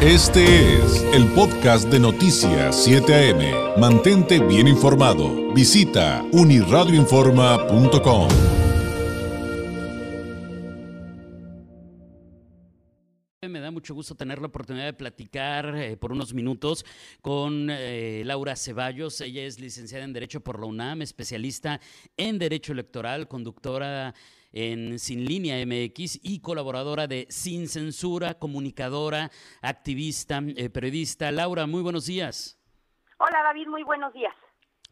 Este es el podcast de Noticias 7 AM. Mantente bien informado. Visita uniradioinforma.com. Me da mucho gusto tener la oportunidad de platicar eh, por unos minutos con eh, Laura Ceballos. Ella es licenciada en Derecho por la UNAM, especialista en Derecho Electoral, conductora en Sin Línea MX y colaboradora de Sin Censura, comunicadora, activista, eh, periodista. Laura, muy buenos días. Hola David, muy buenos días.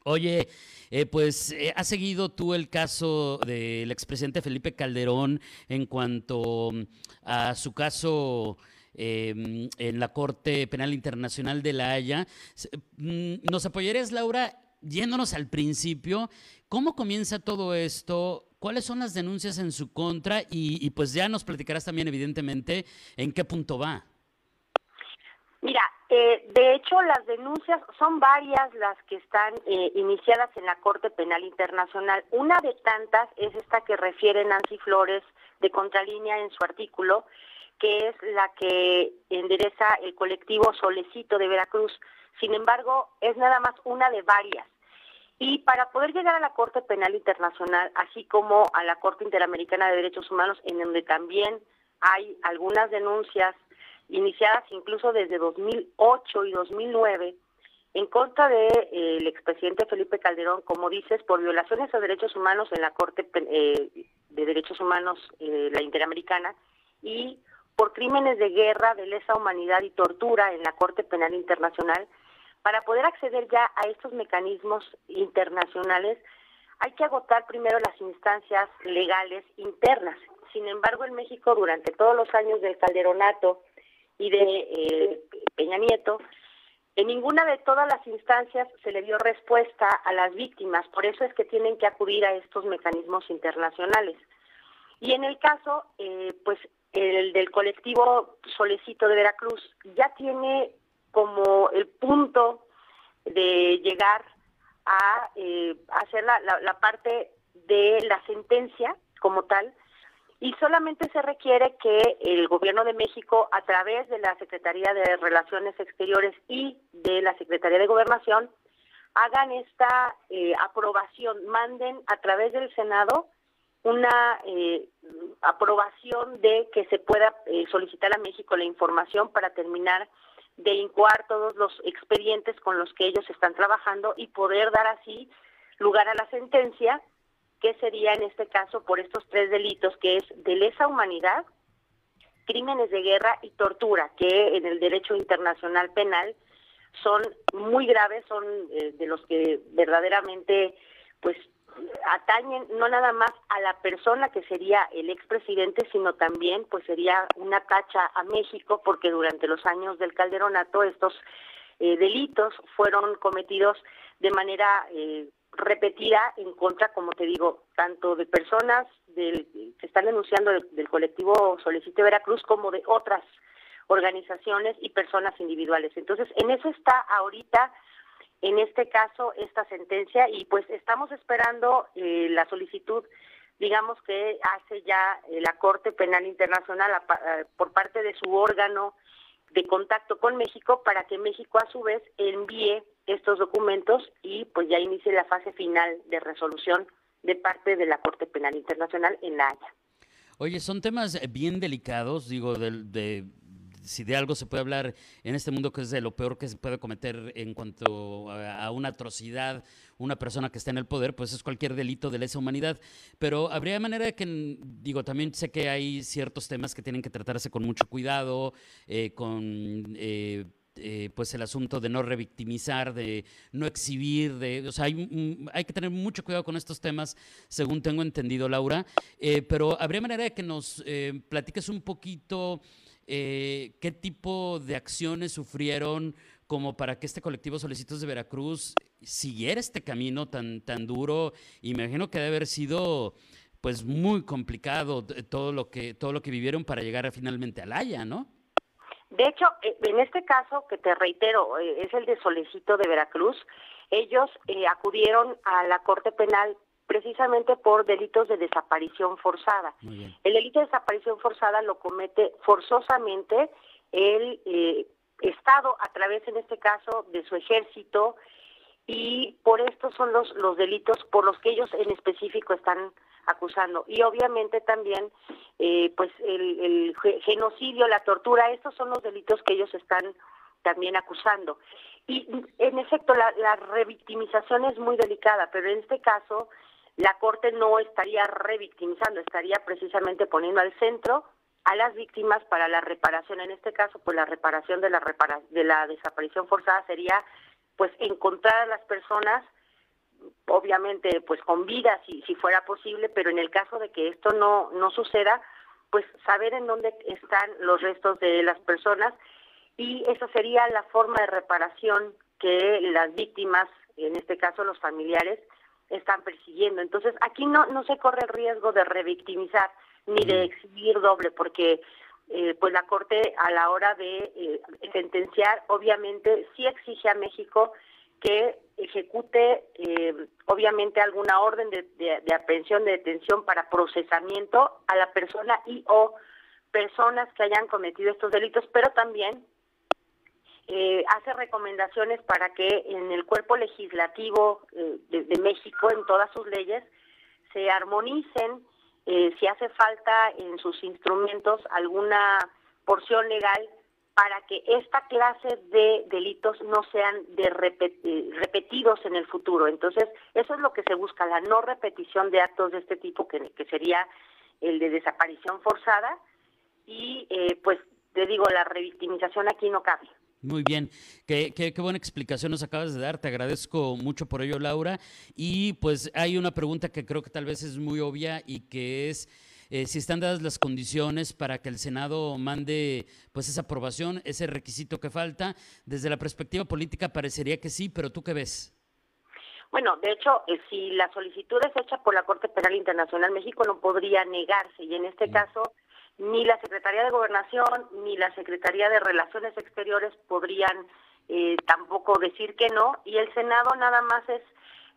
Oye, eh, pues eh, has seguido tú el caso del expresidente Felipe Calderón en cuanto mm, a su caso em, en la Corte Penal Internacional de La Haya. Mm, ¿Nos apoyarías, Laura, yéndonos al principio? ¿Cómo comienza todo esto? ¿Cuáles son las denuncias en su contra? Y, pues ya nos platicarás también, evidentemente, en qué punto va. Mira, eh, de hecho las denuncias son varias las que están eh, iniciadas en la Corte Penal Internacional. Una de tantas es esta que refiere Nancy Flores de Contralínea en su artículo, que es la que endereza el colectivo Solecito de Veracruz. Sin embargo, es nada más una de varias. Y para poder llegar a la Corte Penal Internacional, así como a la Corte Interamericana de Derechos Humanos, en donde también hay algunas denuncias iniciadas incluso desde 2008 y 2009 en contra del de, eh, expresidente Felipe Calderón, como dices, por violaciones a derechos humanos en la Corte eh, de Derechos Humanos, eh, la Interamericana, y por crímenes de guerra, de lesa humanidad y tortura en la Corte Penal Internacional, para poder acceder ya a estos mecanismos internacionales, hay que agotar primero las instancias legales internas. Sin embargo, en México, durante todos los años del Calderonato y de eh, Peña Nieto, en ninguna de todas las instancias se le dio respuesta a las víctimas. Por eso es que tienen que acudir a estos mecanismos internacionales. Y en el caso, eh, pues, el del colectivo Solecito de Veracruz ya tiene como el punto de llegar a eh, hacer la, la, parte de la sentencia como tal. Y solamente se requiere que el gobierno de México a través de la Secretaría de Relaciones Exteriores y de la Secretaría de Gobernación hagan esta eh, aprobación, manden a través del Senado una eh, aprobación de que se pueda solicitar a México la información para terminar de incoar todos los expedientes con los que ellos están trabajando y poder dar así lugar a la sentencia, que sería en este caso por estos tres delitos, que es de lesa humanidad, crímenes de guerra y tortura, que en el derecho internacional penal son muy graves, son eh, de los que verdaderamente pues atañen no nada más a la persona que sería el expresidente, sino también pues sería una tacha a México porque durante los años del calderonato estos eh, delitos fueron cometidos de manera eh, repetida en contra, como te digo, tanto de personas del, que están denunciando del, colectivo Solicite Veracruz como de otras organizaciones y personas individuales. Entonces, en eso está ahorita en este caso esta sentencia y pues estamos esperando eh, la solicitud digamos que hace ya eh, la Corte Penal Internacional eh, por parte de su órgano de contacto con México para que México a su vez envíe estos documentos y pues ya inicie la fase final de resolución de parte de la Corte Penal Internacional en La Haya. Oye, son temas bien delicados, digo, de, de si de algo se puede hablar en este mundo que es de lo peor que se puede cometer en cuanto a, una atrocidad, una persona que está en el poder, pues es cualquier delito de lesa humanidad. Pero habría manera de que, digo, también sé que hay ciertos temas que tienen que tratarse con mucho cuidado, eh, con... Eh, eh, pues el asunto de no revictimizar, de no exhibir, de, o sea, hay, hay que tener mucho cuidado con estos temas, según tengo entendido, Laura, pero habría manera de que nos platiques un poquito eh, qué tipo de acciones sufrieron como para que este colectivo Solicitos de Veracruz siguiera este camino tan, tan duro. Imagino que debe haber sido pues muy complicado todo lo que todo lo que vivieron para llegar finalmente a Haya, ¿no? De hecho, eh, en este caso que te reitero, eh, es el de Solicito de Veracruz, ellos acudieron a la Corte Penal precisamente por delitos de desaparición forzada. El delito de desaparición forzada lo comete forzosamente el eh, Estado a través, en este caso, de su ejército y por esto son los, los delitos por los que ellos en específico están acusando. Y obviamente también, eh, pues, el, el, genocidio, la tortura, estos son los delitos que ellos están también acusando. Y en efecto, la, la revictimización es muy delicada, pero en este caso, la Corte no estaría revictimizando, estaría precisamente poniendo al centro a las víctimas para la reparación. En este caso, pues la reparación de la, repara de la desaparición forzada sería pues encontrar a las personas obviamente pues con vida si, si fuera posible, pero en el caso de que esto no, no suceda, pues saber en dónde están los restos de las personas y esa sería la forma de reparación que las víctimas, en este caso los familiares, están persiguiendo. Entonces, aquí no, no se corre el riesgo de revictimizar ni de exhibir doble, porque eh, pues la Corte a la hora de eh, sentenciar, obviamente sí exige a México que ejecute eh, obviamente alguna orden de, de, aprehensión, de detención para procesamiento a la persona y o personas que hayan cometido estos delitos, pero también eh, hace recomendaciones para que en el cuerpo legislativo eh, de, México, en todas sus leyes, se armonicen, eh, si hace falta en sus instrumentos alguna porción legal para que esta clase de delitos no sean de repetidos en el futuro. Entonces, eso es lo que se busca, la no repetición de actos de este tipo, que, que sería el de desaparición forzada, y eh, pues, te digo, la revictimización aquí no cabe. Muy bien, qué, qué, qué, buena explicación nos acabas de dar, te agradezco mucho por ello, Laura. Y pues hay una pregunta que creo que tal vez es muy obvia y que es eh, si están dadas las condiciones para que el Senado mande pues esa aprobación, ese requisito que falta. Desde la perspectiva política parecería que sí, pero ¿tú qué ves? Bueno, de hecho, eh, si la solicitud es hecha por la Corte Penal Internacional, México no podría negarse y en este mm. caso ni la Secretaría de Gobernación ni la Secretaría de Relaciones Exteriores podrían eh, tampoco decir que no. Y el Senado nada más es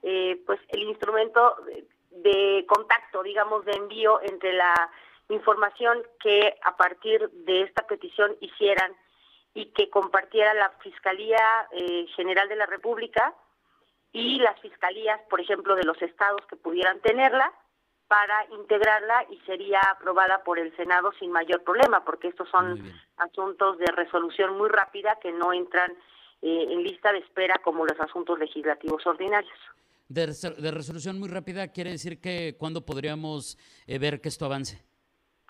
eh, pues el instrumento de contacto, digamos, de envío entre la información que a partir de esta petición hicieran y que compartiera la Fiscalía eh, General de la República y las fiscalías, por ejemplo, de los estados que pudieran tenerla para integrarla y sería aprobada por el Senado sin mayor problema, porque estos son asuntos de resolución muy rápida que no entran eh, en lista de espera como los asuntos legislativos ordinarios de, de, resolución muy rápida quiere decir que cuándo podríamos eh, ver que esto avance.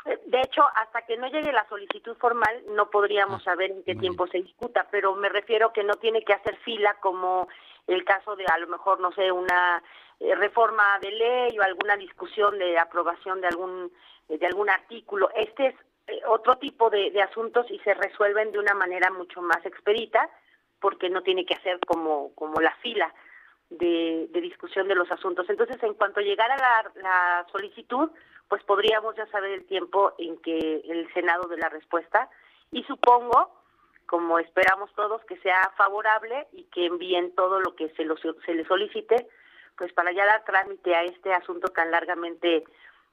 Eh, de hecho, hasta que no llegue la solicitud formal, no podríamos ah, saber en qué tiempo bien. se discuta, pero me refiero que no tiene que hacer fila como el caso de a lo mejor, no sé, una eh, reforma de ley o alguna discusión de aprobación de algún, de algún artículo. Este es eh, otro tipo de, de asuntos y se resuelven de una manera mucho más expedita porque no tiene que hacer como, como la fila de, de, discusión de los asuntos. Entonces, en cuanto llegara la, la, solicitud, pues podríamos ya saber el tiempo en que el Senado dé la respuesta y supongo, como esperamos todos, que sea favorable y que envíen todo lo que se, lo, se le solicite, pues para ya dar trámite a este asunto tan largamente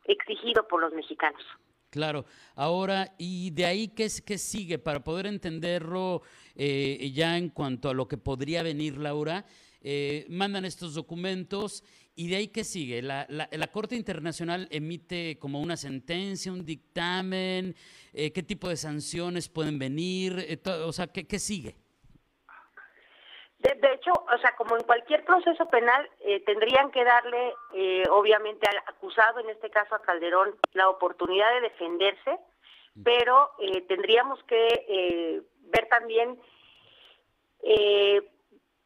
exigido por los mexicanos. Claro. Ahora, ¿y de ahí qué, qué sigue? Para poder entenderlo eh, ya en cuanto a lo que podría venir, Laura, eh, mandan estos documentos y de ahí qué sigue. La, la, la, Corte Internacional emite como una sentencia, un dictamen, eh, qué tipo de sanciones pueden venir, eh, o sea, ¿qué, qué sigue? De, de, hecho, o sea, como en cualquier proceso penal, eh, tendrían que darle, eh, obviamente, al acusado, en este caso a Calderón, la oportunidad de defenderse, pero eh, tendríamos que ver también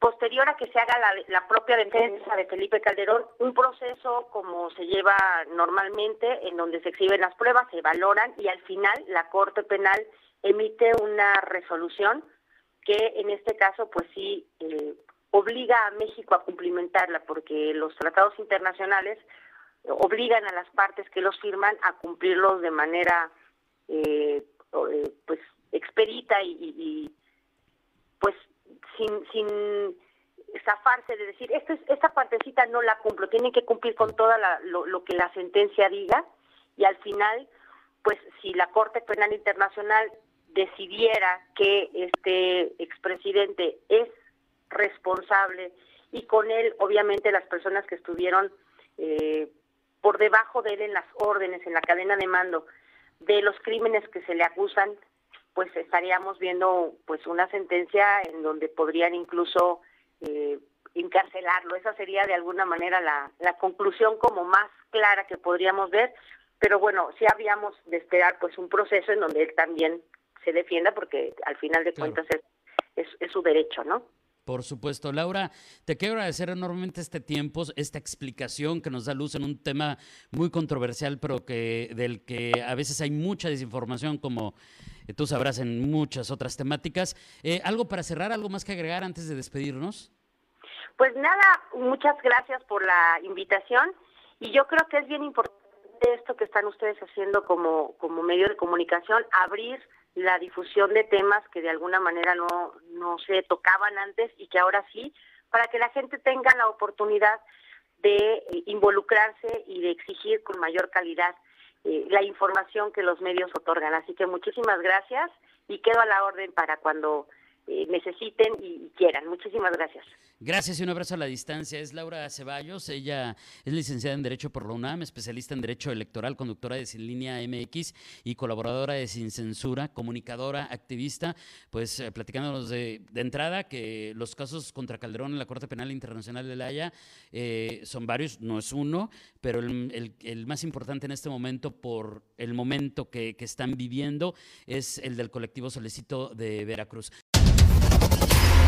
posterior a que se haga la, la, propia defensa de Felipe Calderón, un proceso como se lleva normalmente, en donde se exhiben las pruebas, se valoran y al final la Corte Penal emite una resolución que en este caso pues sí eh, obliga a México a cumplimentarla porque los tratados internacionales obligan a las partes que los firman a cumplirlos de manera eh, eh pues expedita y, y, sin, zafarse de decir, esta, esta partecita no la cumplo, tienen que cumplir con toda la, lo, lo, que la sentencia diga y al final, pues si la Corte Penal Internacional decidiera que este expresidente es responsable y con él obviamente las personas que estuvieron eh, por debajo de él en las órdenes, en la cadena de mando de los crímenes que se le acusan, pues estaríamos viendo pues una sentencia en donde podrían incluso eh, encarcelarlo. Esa sería de alguna manera la, la conclusión como más clara que podríamos ver, pero bueno, sí habríamos de esperar pues un proceso en donde él también se defienda porque al final de cuentas es, es, su derecho, ¿no? Por supuesto. Laura, te quiero agradecer enormemente este tiempo, esta explicación que nos da luz en un tema muy controversial, pero que del que a veces hay mucha desinformación, como tú sabrás en muchas otras temáticas. Eh, ¿Algo para cerrar, algo más que agregar antes de despedirnos? Pues nada, muchas gracias por la invitación y yo creo que es bien importante esto que están ustedes haciendo como, como medio de comunicación, abrir la difusión de temas que de alguna manera no, no se tocaban antes y que ahora sí, para que la gente tenga la oportunidad de involucrarse y de exigir con mayor calidad eh, la información que los medios otorgan. Así que muchísimas gracias y quedo a la orden para cuando eh, necesiten y, quieran. Muchísimas gracias. Gracias y un abrazo a la distancia. Es Laura Ceballos, ella es licenciada en Derecho por la UNAM, especialista en Derecho Electoral, conductora de Sin Línea MX y colaboradora de Sin Censura, comunicadora, activista, pues eh, platicándonos de, entrada que los casos contra Calderón en la Corte Penal Internacional de La Haya eh, son varios, no es uno, pero el, más importante en este momento por el momento que, que están viviendo es el del colectivo Solecito de Veracruz.